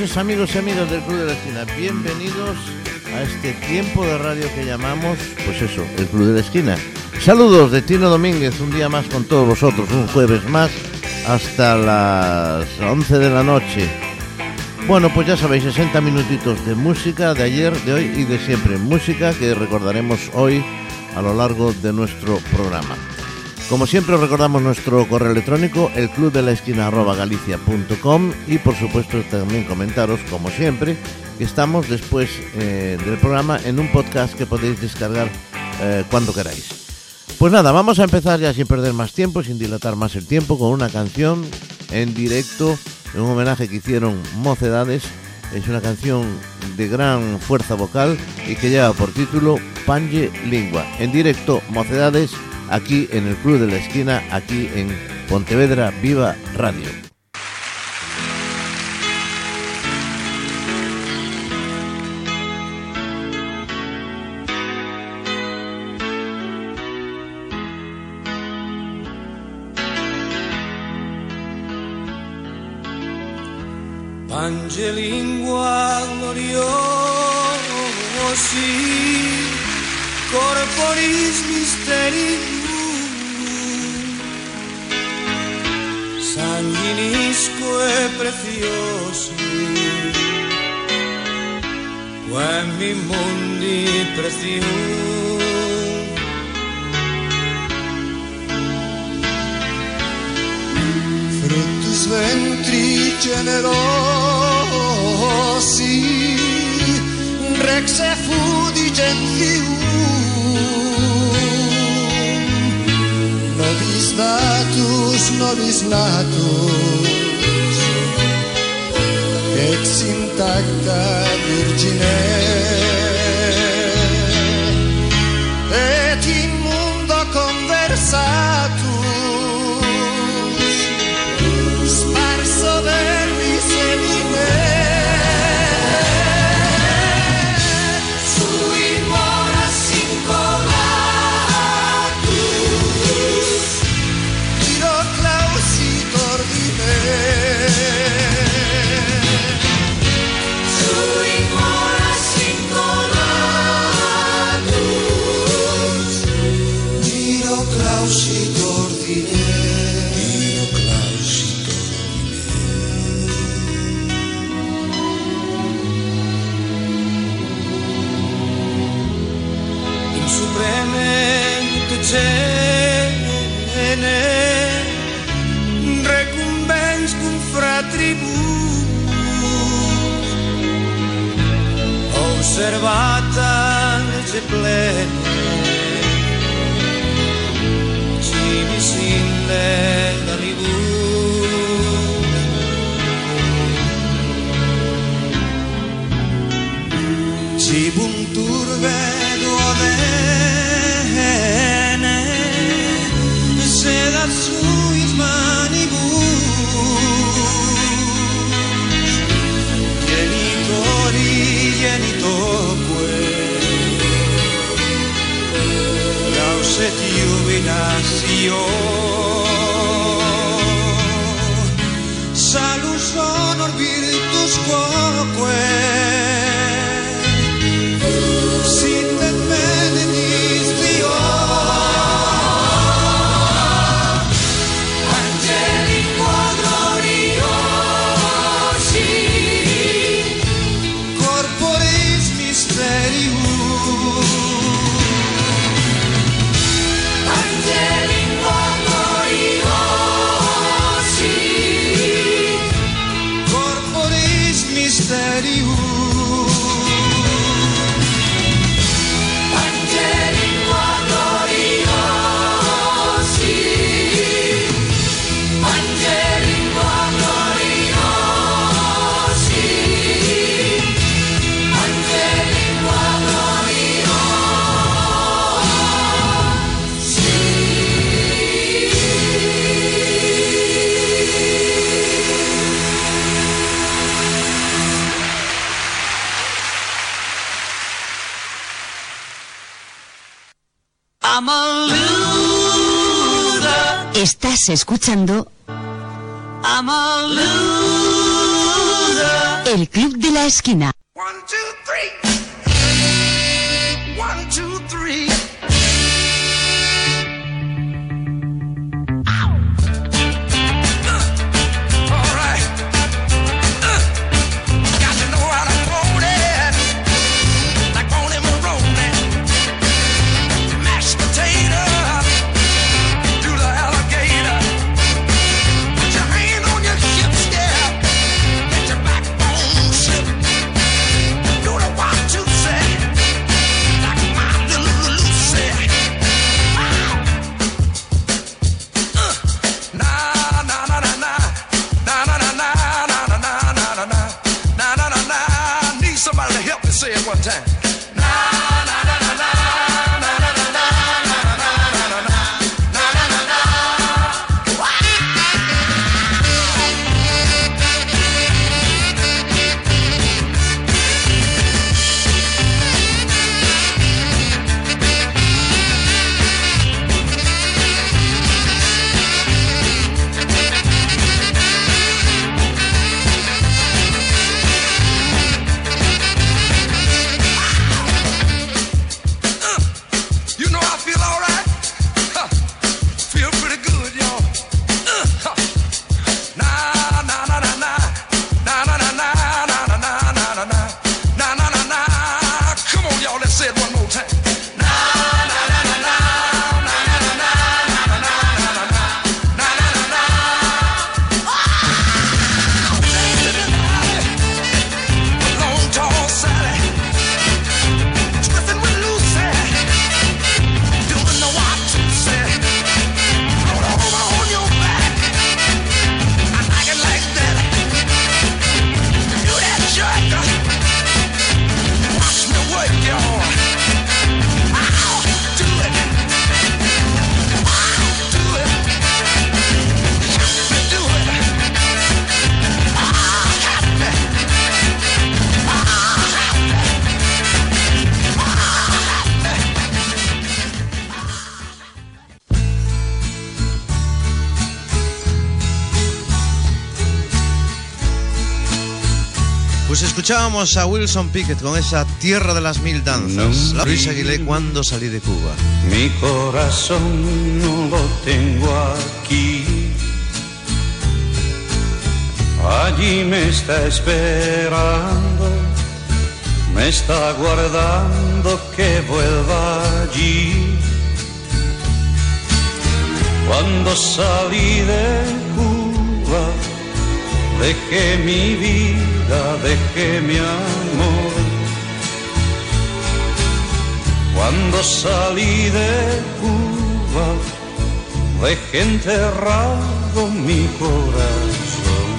noches amigos y amigas del Club de la Esquina. Bienvenidos a este tiempo de radio que llamamos, pues eso, el Club de la Esquina. Saludos de Tino Domínguez, un día más con todos vosotros, un jueves más hasta las 11 de la noche. Bueno, pues ya sabéis, 60 minutitos de música de ayer, de hoy y de siempre. Música que recordaremos hoy a lo largo de nuestro programa. Como siempre os recordamos nuestro correo electrónico, el club de la esquina y por supuesto también comentaros, como siempre, que estamos después eh, del programa en un podcast que podéis descargar eh, cuando queráis. Pues nada, vamos a empezar ya sin perder más tiempo, sin dilatar más el tiempo, con una canción en directo, un homenaje que hicieron Mocedades. Es una canción de gran fuerza vocal y que lleva por título Pange Lingua. En directo, Mocedades aquí en el Club de la Esquina, aquí en Pontevedra Viva Radio. Pangelingua gloriosi corporis sanguinisco e preziosi. Quemmi mondi preziosi. Freddi generosi rex e fu di gentilume κοντά τους νοβισνάτους εξυντάκτα γουρτζινές lauset jubilatio salus honor virtus quoque Estás escuchando I'm a loser. El Club de la Esquina. Escuchábamos a Wilson Pickett con esa Tierra de las Mil Danzas. La Luis Aguilé cuando salí de Cuba. Mi corazón no lo tengo aquí. Allí me está esperando, me está guardando que vuelva allí. Cuando salí de Cuba, dejé mi vida, dejé mi amor. Cuando salí de Cuba, dejé enterrado mi corazón.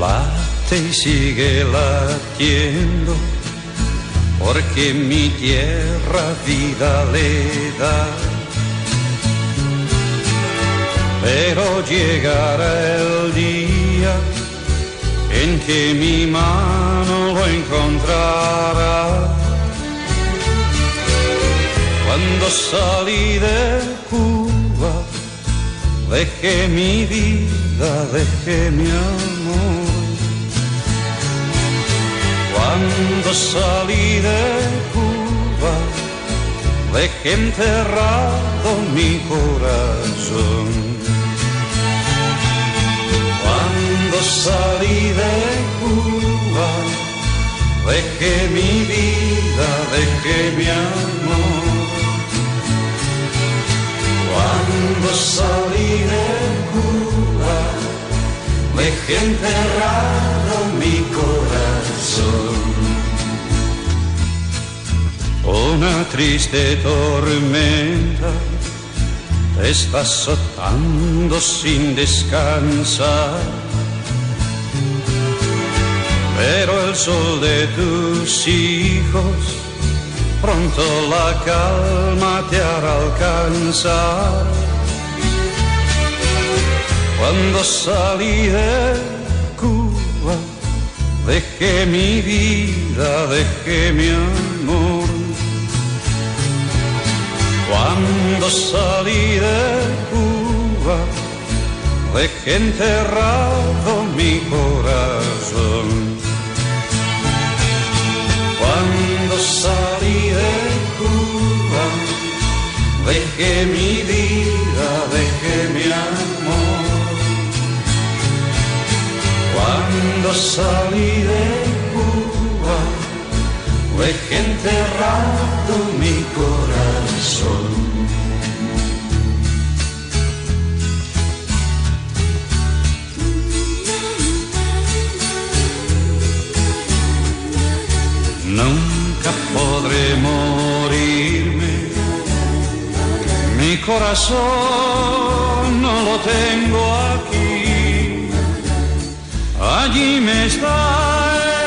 Late y sigue latiendo, porque mi tierra vida le da. Pero llegará el día en que mi mano lo encontrará. Cuando salí de Cuba, dejé mi vida, dejé mi amor. Cuando salí de Cuba, dejé enterrado mi corazón. Cuando salí de Cuba, dejé mi vida, dejé mi amor. Cuando salí de Cuba, dejé enterrado mi corazón. Una triste tormenta te está azotando sin descansar. Pero el sol de tus hijos pronto la calma te hará alcanzar. Cuando salí de Cuba, dejé mi vida, dejé mi amor. Cuando salí de Cuba, dejé enterrado mi corazón. Cuando salí de Cuba, dejé mi vida, dejé mi amor. Cuando salí de dejé enterrado mi corazón. Nunca podré morirme, mi corazón no lo tengo aquí. Allí me está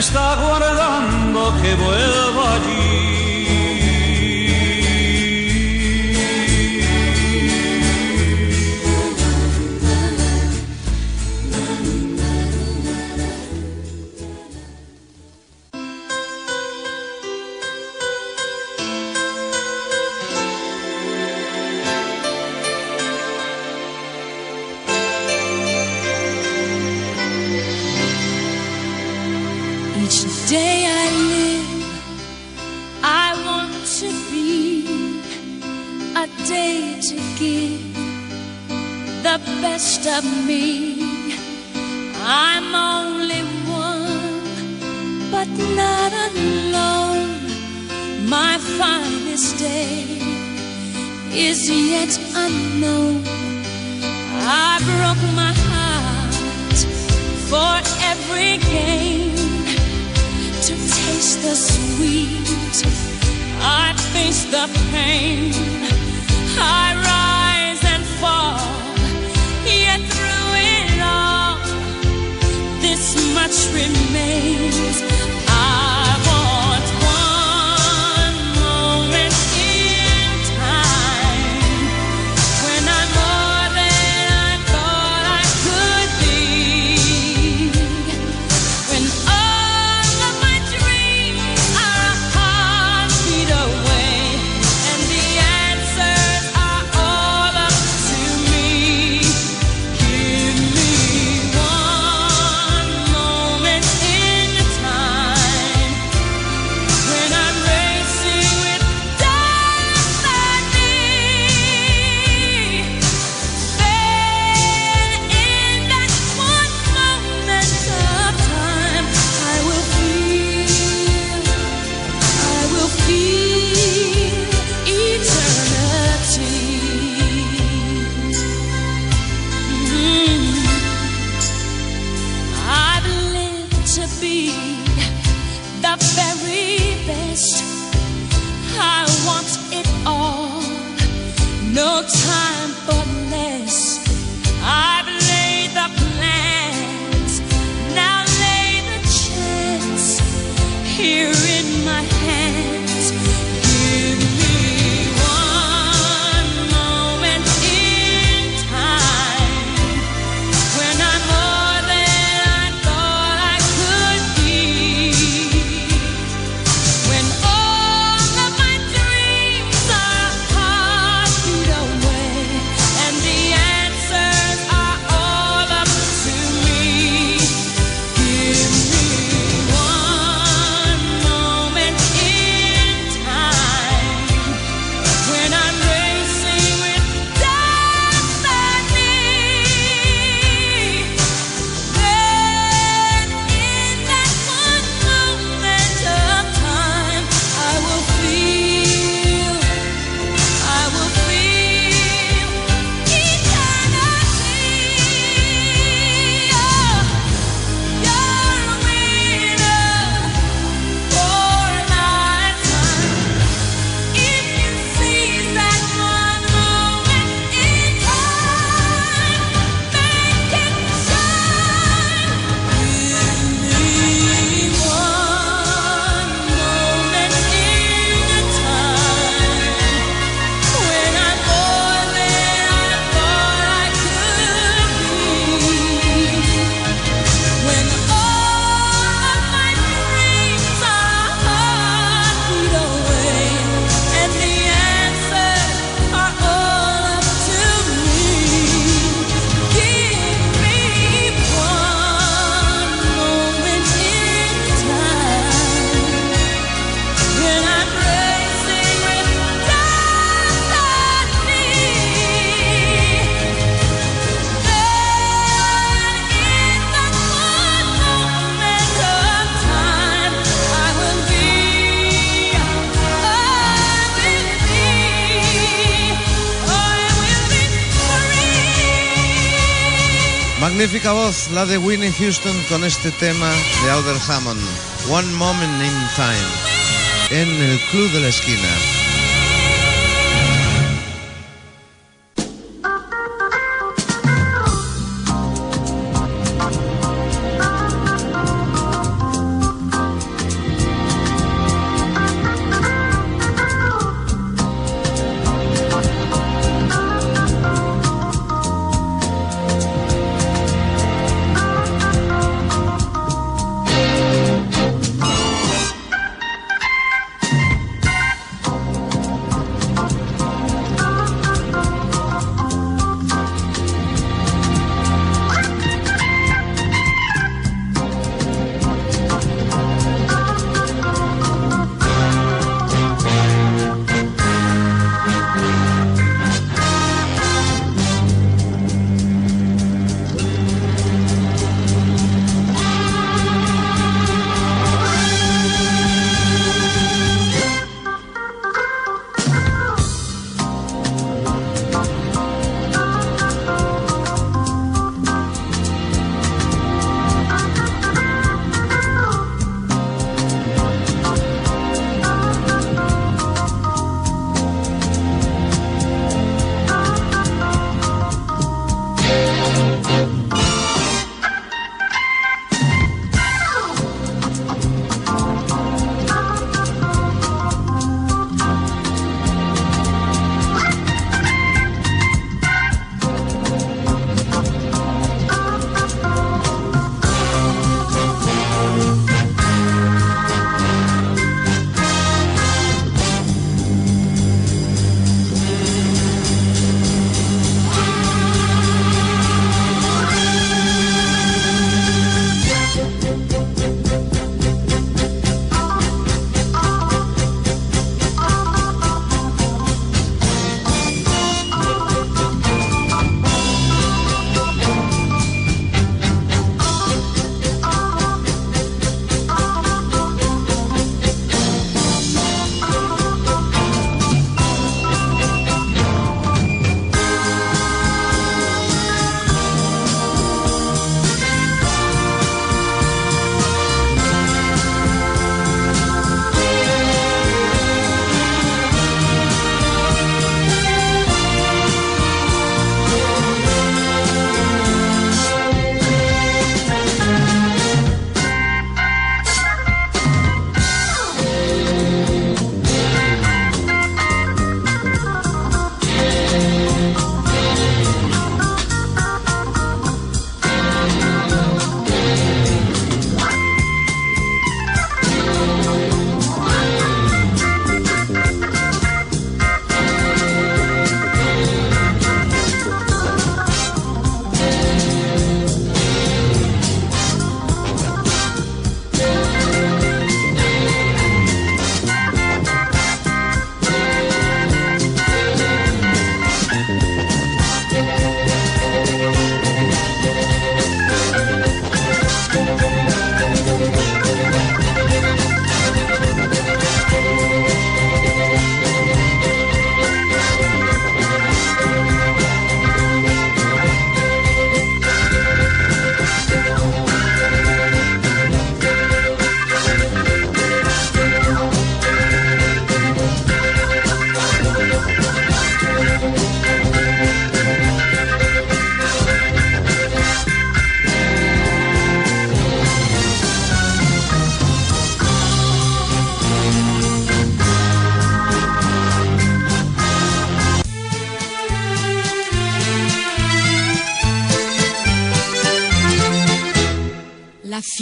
está guardando que vuelva allí. Of me. I'm only one, but not alone. My finest day is yet unknown. I broke my heart for every gain to taste the sweet. I face the pain. I much remains. Magnífica voz la de Winnie Houston con este tema de Alder Hammond, One Moment in Time, en el Club de la Esquina.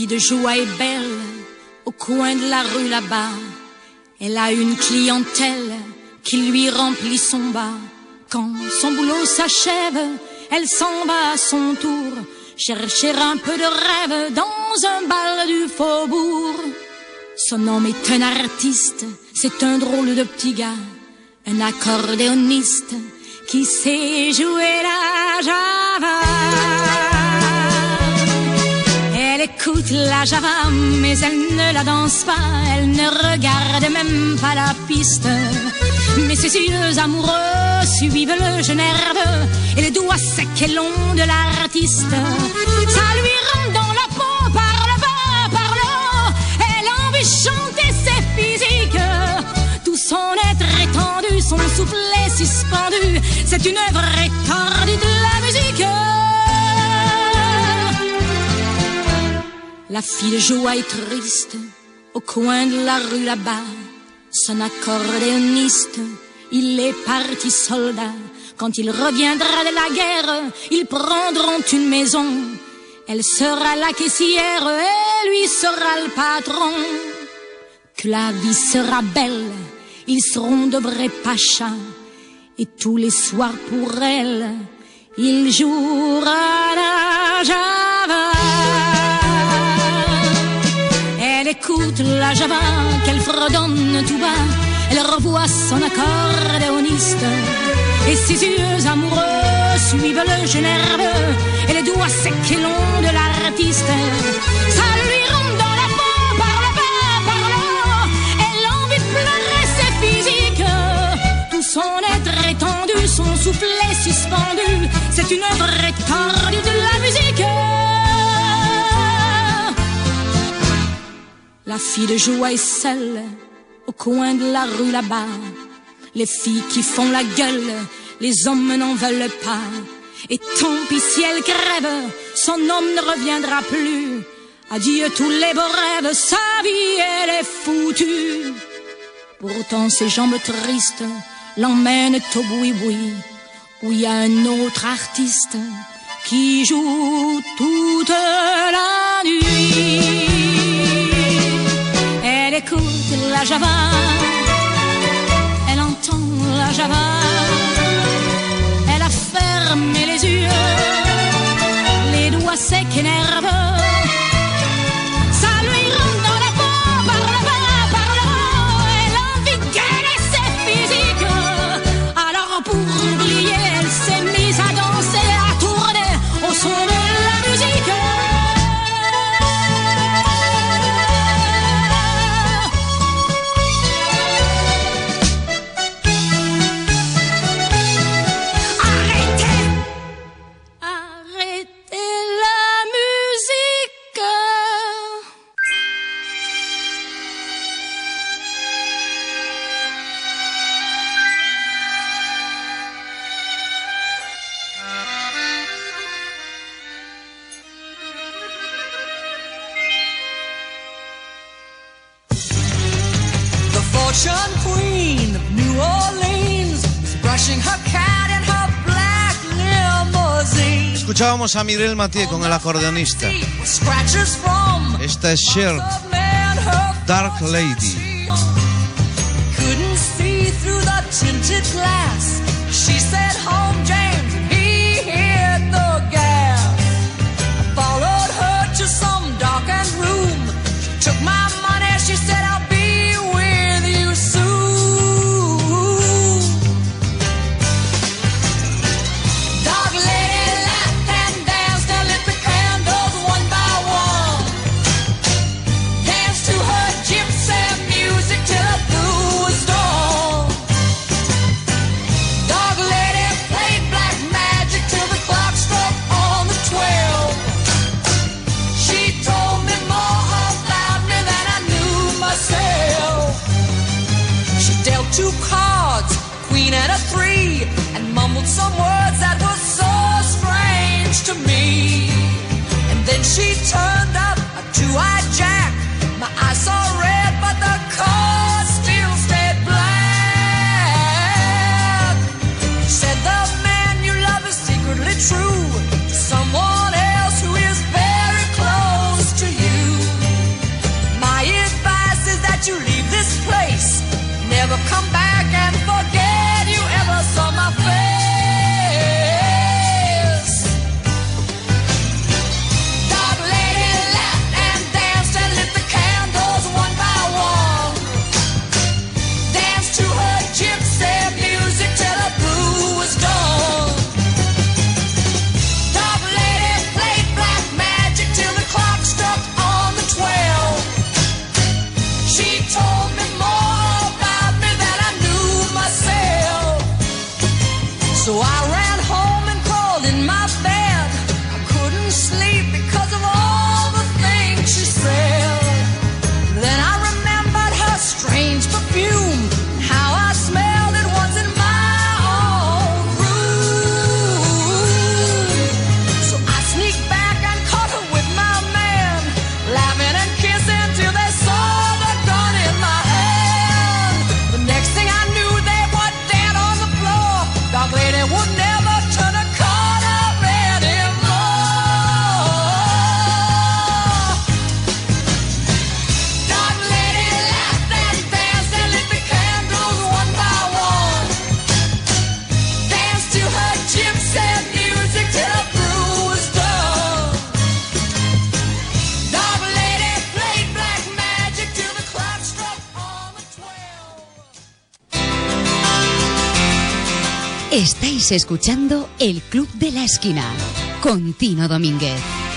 De joie est belle au coin de la rue là-bas. Elle a une clientèle qui lui remplit son bas. Quand son boulot s'achève, elle s'en va à son tour chercher un peu de rêve dans un bal du faubourg. Son homme est un artiste, c'est un drôle de petit gars, un accordéoniste qui sait jouer la java. Écoute la java, mais elle ne la danse pas, elle ne regarde même pas la piste. Mais ses yeux amoureux suivent le jeu nerveux et les doigts secs et longs de l'artiste. Ça lui rentre dans la peau par le bas, par le haut. Elle a envie de chanter, c'est physique. Tout son être étendu, son soufflet suspendu. C'est une œuvre étendue de la La fille joie est triste au coin de la rue là-bas. Son accordéoniste, il est parti soldat. Quand il reviendra de la guerre, ils prendront une maison. Elle sera la caissière et lui sera le patron. Que la vie sera belle, ils seront de vrais pachas. Et tous les soirs pour elle, il jouera la java. La java qu'elle fredonne tout bas. Elle revoit son accordéoniste. Et ses yeux amoureux suivent le jeu nerveux. Et les doigts secs et longs de l'artiste. Ça lui rentre dans la peau par le bas, par. Elle a envie de pleurer, c'est physique. Tout son être étendu, son soufflet suspendu. C'est une œuvre étendue de la musique. La fille de joie est seule au coin de la rue là-bas. Les filles qui font la gueule, les hommes n'en veulent pas. Et tant pis si elle crève, son homme ne reviendra plus. Adieu tous les beaux rêves, sa vie elle est foutue. Pourtant ses jambes tristes l'emmènent au boui-boui, où il y a un autre artiste qui joue toute la nuit? Java, elle entend la java, elle a fermé les yeux, les doigts secs et nerveux. Escuchábamos a Mirel Mathieu con el acordeonista. Esta es her Dark Lady. couldn't see through the tinted glass. She said, "Home, James," escuchando El Club de la Esquina con Tino Domínguez.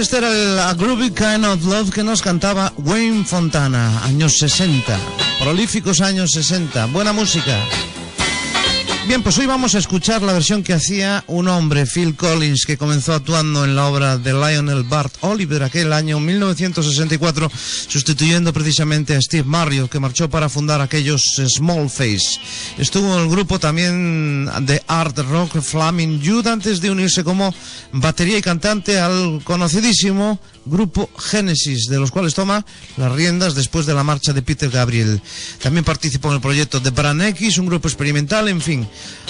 Este era el A Groovy Kind of Love que nos cantaba Wayne Fontana, años 60. Prolíficos años 60. Buena música. Bien, pues hoy vamos a escuchar la versión que hacía un hombre, Phil Collins, que comenzó actuando en la obra de Lionel Bart Oliver aquel año 1964, sustituyendo precisamente a Steve Marriott, que marchó para fundar aquellos Small Face. Estuvo en el grupo también de art rock Flaming Youth antes de unirse como batería y cantante al conocidísimo grupo Genesis, de los cuales toma las riendas después de la marcha de Peter Gabriel. También participó en el proyecto de Bran X, un grupo experimental, en fin.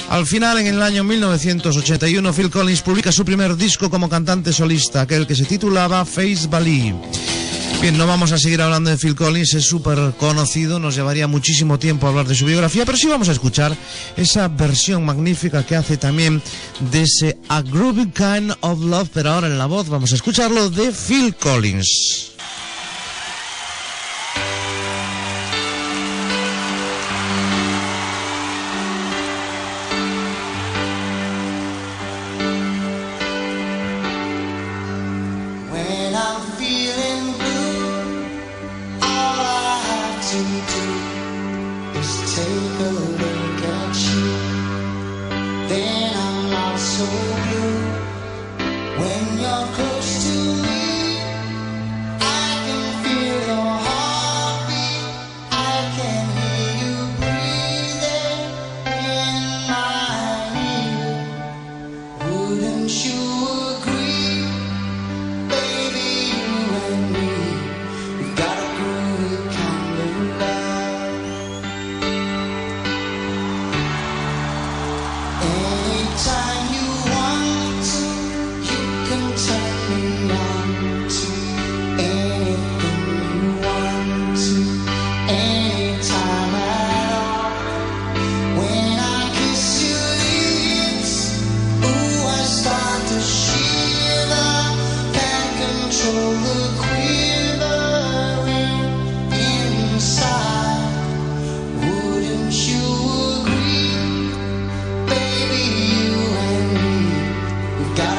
Al final, en el año 1981, Phil Collins publica su primer disco como cantante solista, aquel que se titulaba Face Value. Bien, no vamos a seguir hablando de Phil Collins, es súper conocido, nos llevaría muchísimo tiempo hablar de su biografía, pero sí vamos a escuchar esa versión magnífica que hace también de ese A Groovy Kind of Love, pero ahora en la voz vamos a escucharlo de Phil Collins.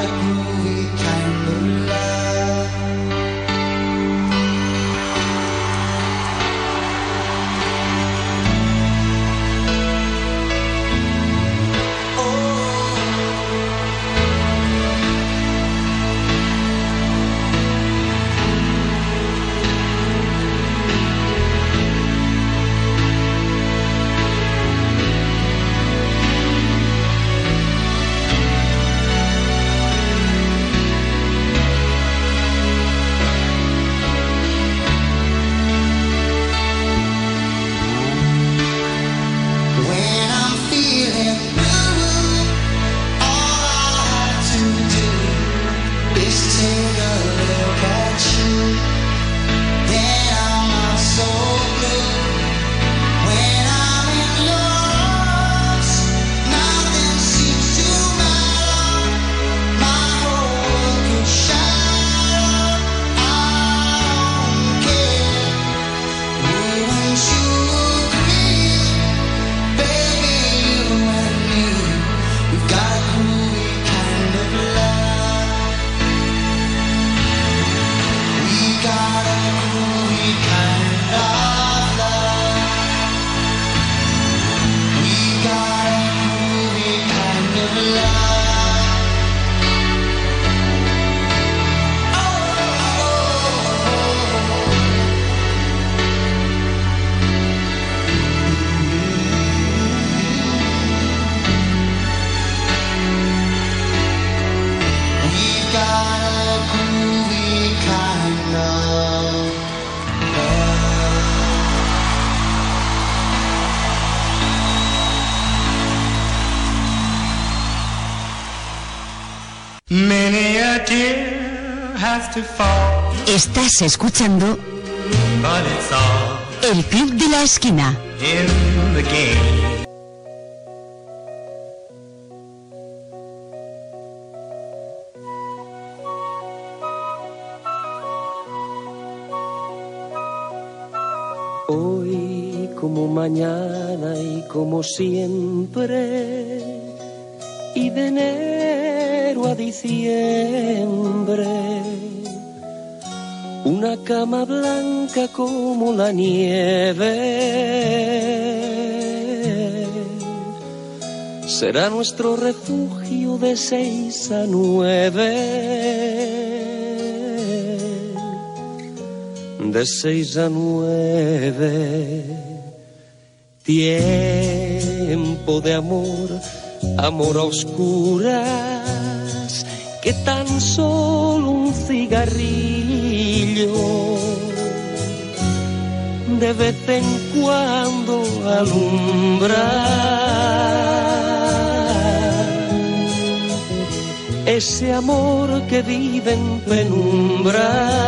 We've got a groovy kind of love. Estás escuchando but it's all El Club de la Esquina. in the game. Hoy como mañana y como siempre, y de enero a diciembre, una cama blanca como la nieve. Será nuestro refugio de seis a nueve de seis a nueve. Tiempo de amor, amor a oscuras, que tan solo un cigarrillo de vez en cuando alumbra. Ese amor que vive en penumbra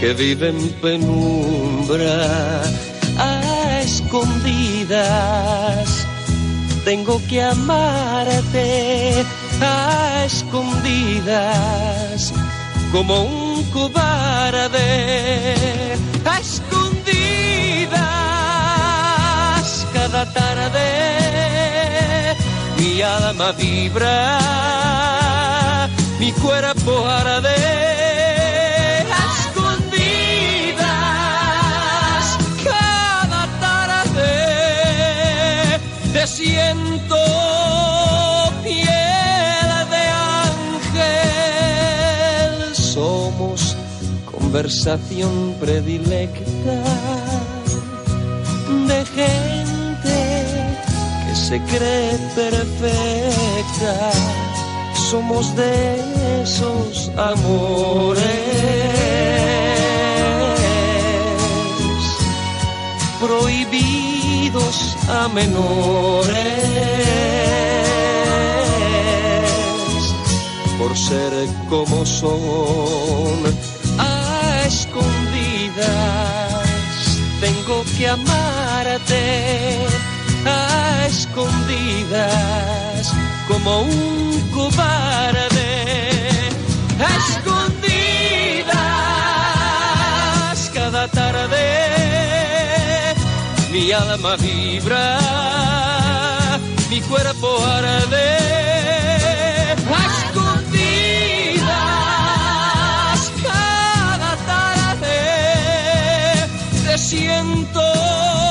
que vive en penumbra escondidas. Tengo que amarte a escondidas como un cobarde a escondidas cada tarde mi alma vibra mi cuerpo arde siento piel de ángel. Somos conversación predilecta de gente que se cree perfecta. Somos de esos amores. Prohibidos a menores. Por ser como son a escondidas tengo que amarte a escondidas como un cobarde. A escondidas cada tarde mi alma vibra, mi cuerpo arde. A escondidas cada tarde te siento.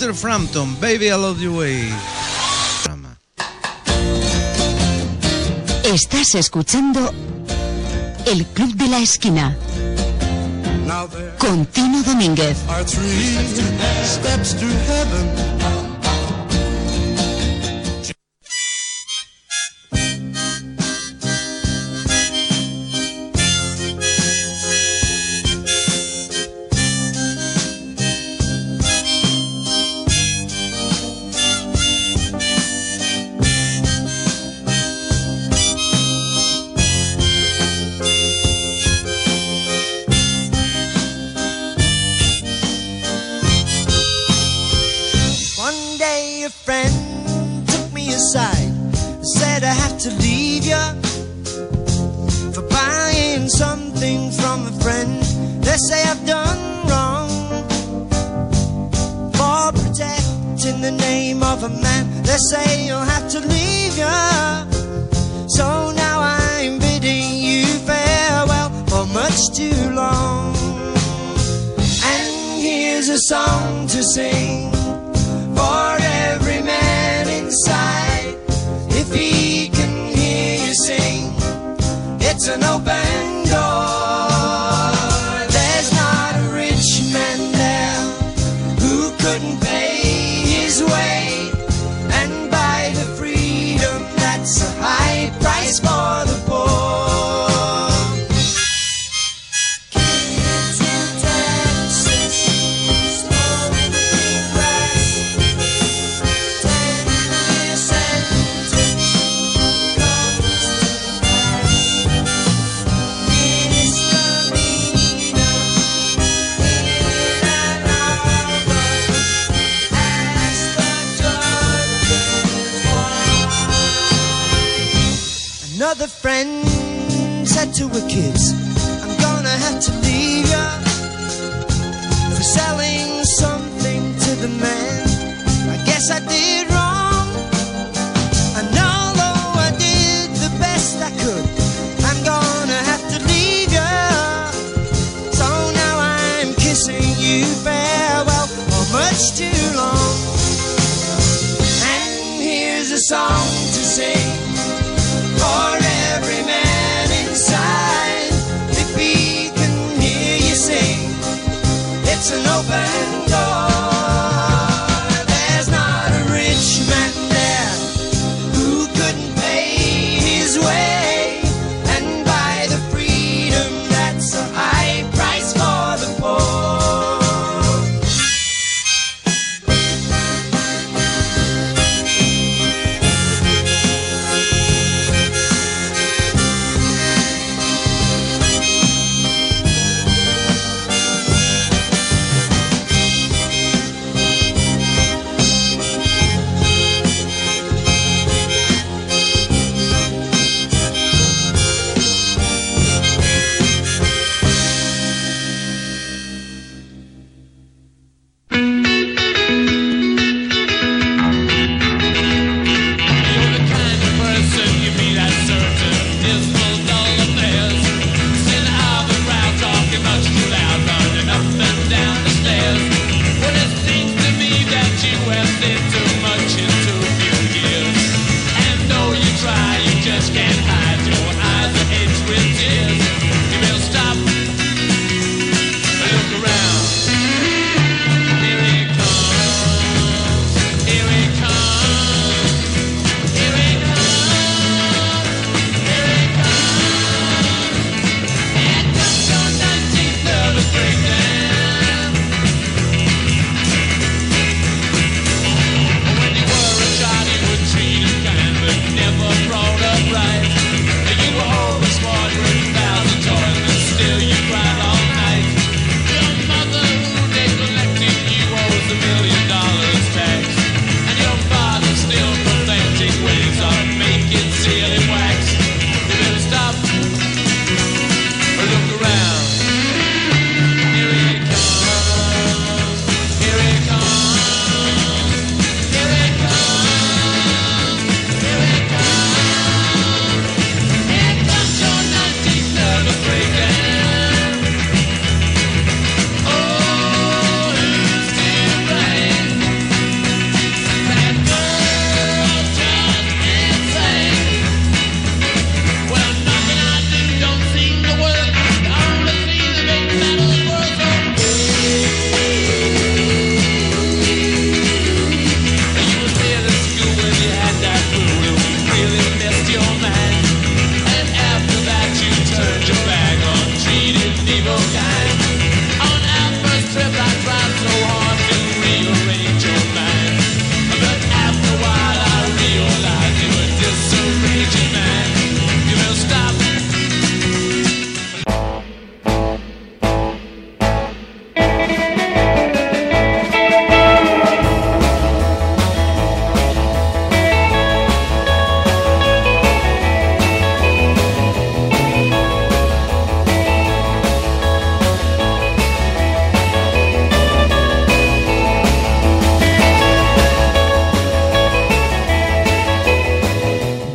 Peter Frampton, Baby I Love You Way. Estás escuchando El Club de la Esquina. Con Tino Domínguez.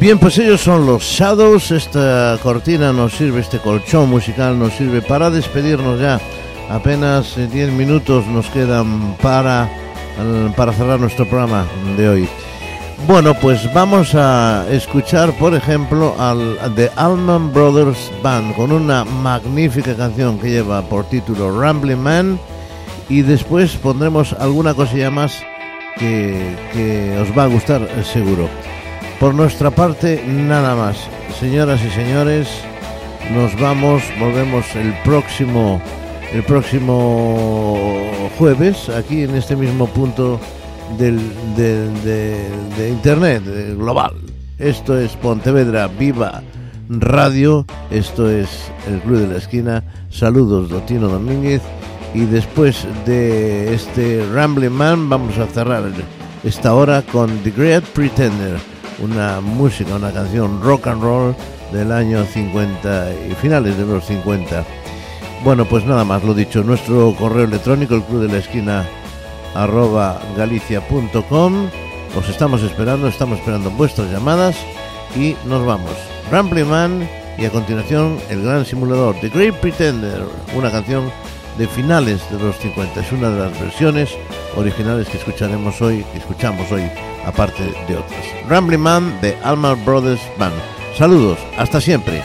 Bien, pues ellos son los Shadows. Esta cortina nos sirve, este colchón musical nos sirve para despedirnos ya. Apenas eh, 10 minutos nos quedan para, para cerrar nuestro programa de hoy. Bueno, pues vamos a escuchar, por ejemplo, al The Allman Brothers Band con una magnífica canción que lleva por título Rambling Man y después pondremos alguna cosilla más que, que os va a gustar seguro. Por nuestra parte, nada más. Señoras y señores, nos vamos, volvemos el próximo el próximo jueves aquí en este mismo punto del, del- de, de internet de global. Esto es Pontevedra Viva Radio, esto es el Club de la Esquina. Saludos, Dotino Domínguez. Y después de este Rambling Man vamos a cerrar esta hora con The Great Pretender, una música, una canción rock and roll del año 50 y finales de los 50. Bueno, pues nada más, lo dicho, nuestro correo electrónico, el club de la esquina arroba galicia.com. Os estamos esperando, estamos esperando vuestras llamadas y nos vamos. Rambling Man y a continuación el gran simulador The Great Pretender, una canción de finales de los 50. Es una de las versiones originales que escucharemos hoy, que escuchamos hoy, aparte de otras. Rambling Man de Alma Brothers Band. Saludos, hasta siempre.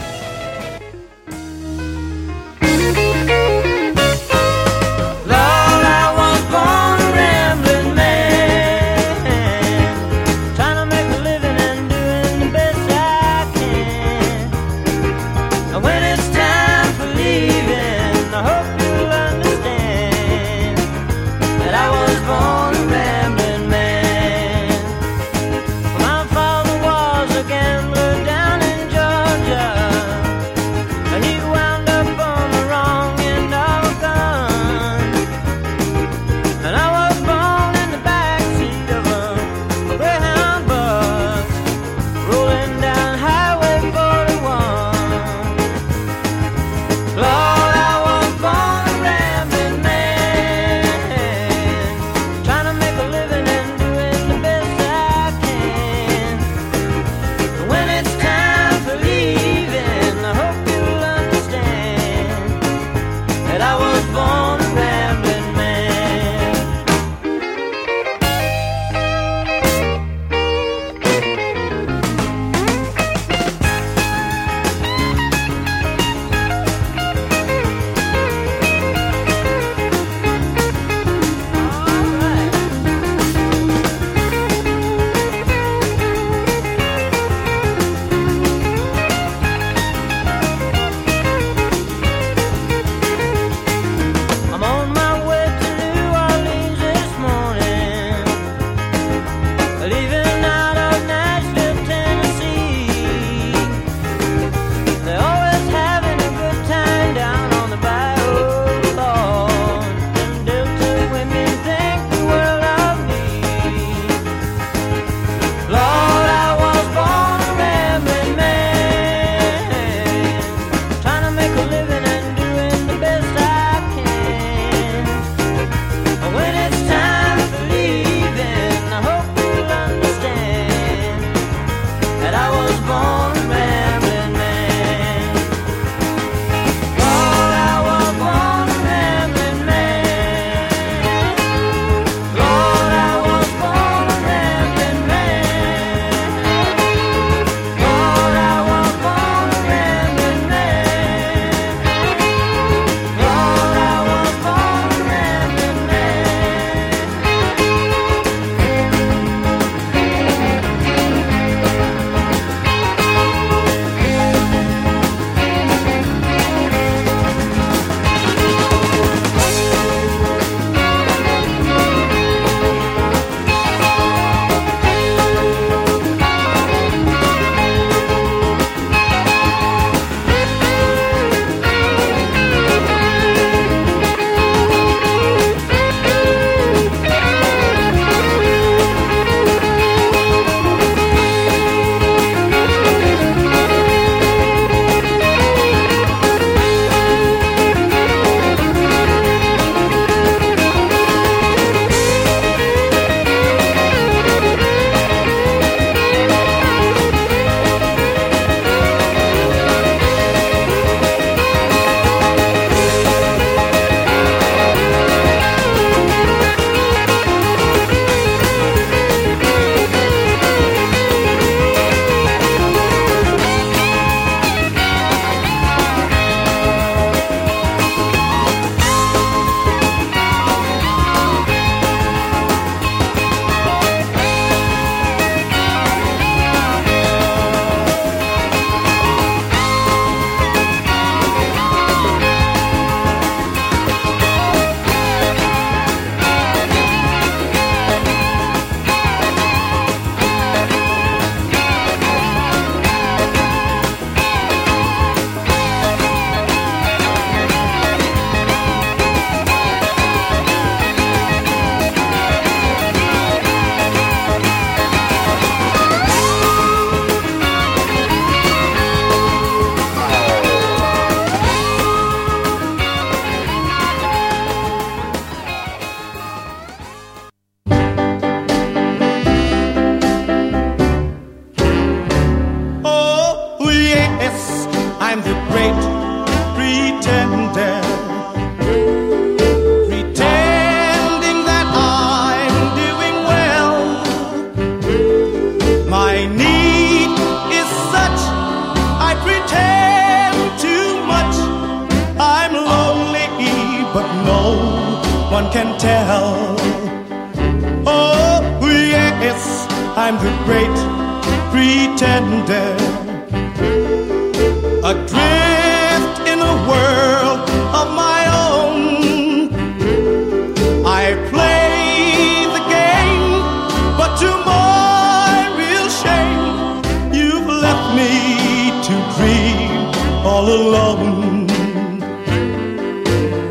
Alone.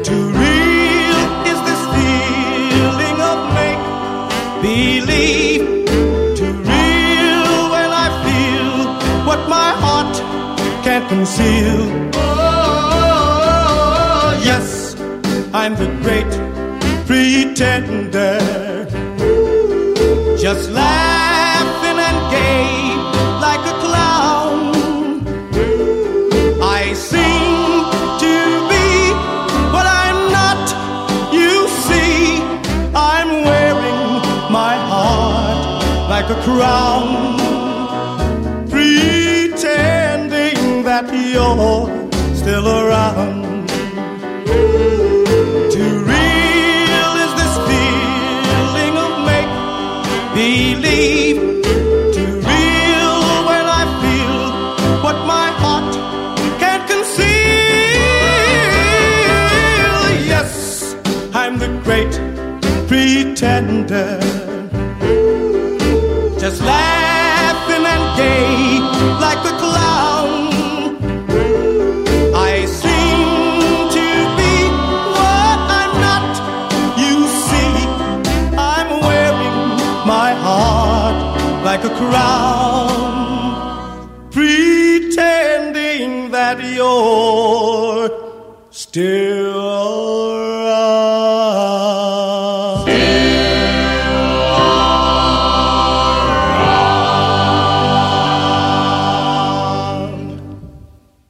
Too real is this feeling of make believe. Too real when I feel what my heart can't conceal. Oh, yes, I'm the great pretender. Just laughing crown, pretending that you're still around. Too real is this feeling of make believe. Too real when I feel what my heart can't conceal. Yes, I'm the great pretender. Like a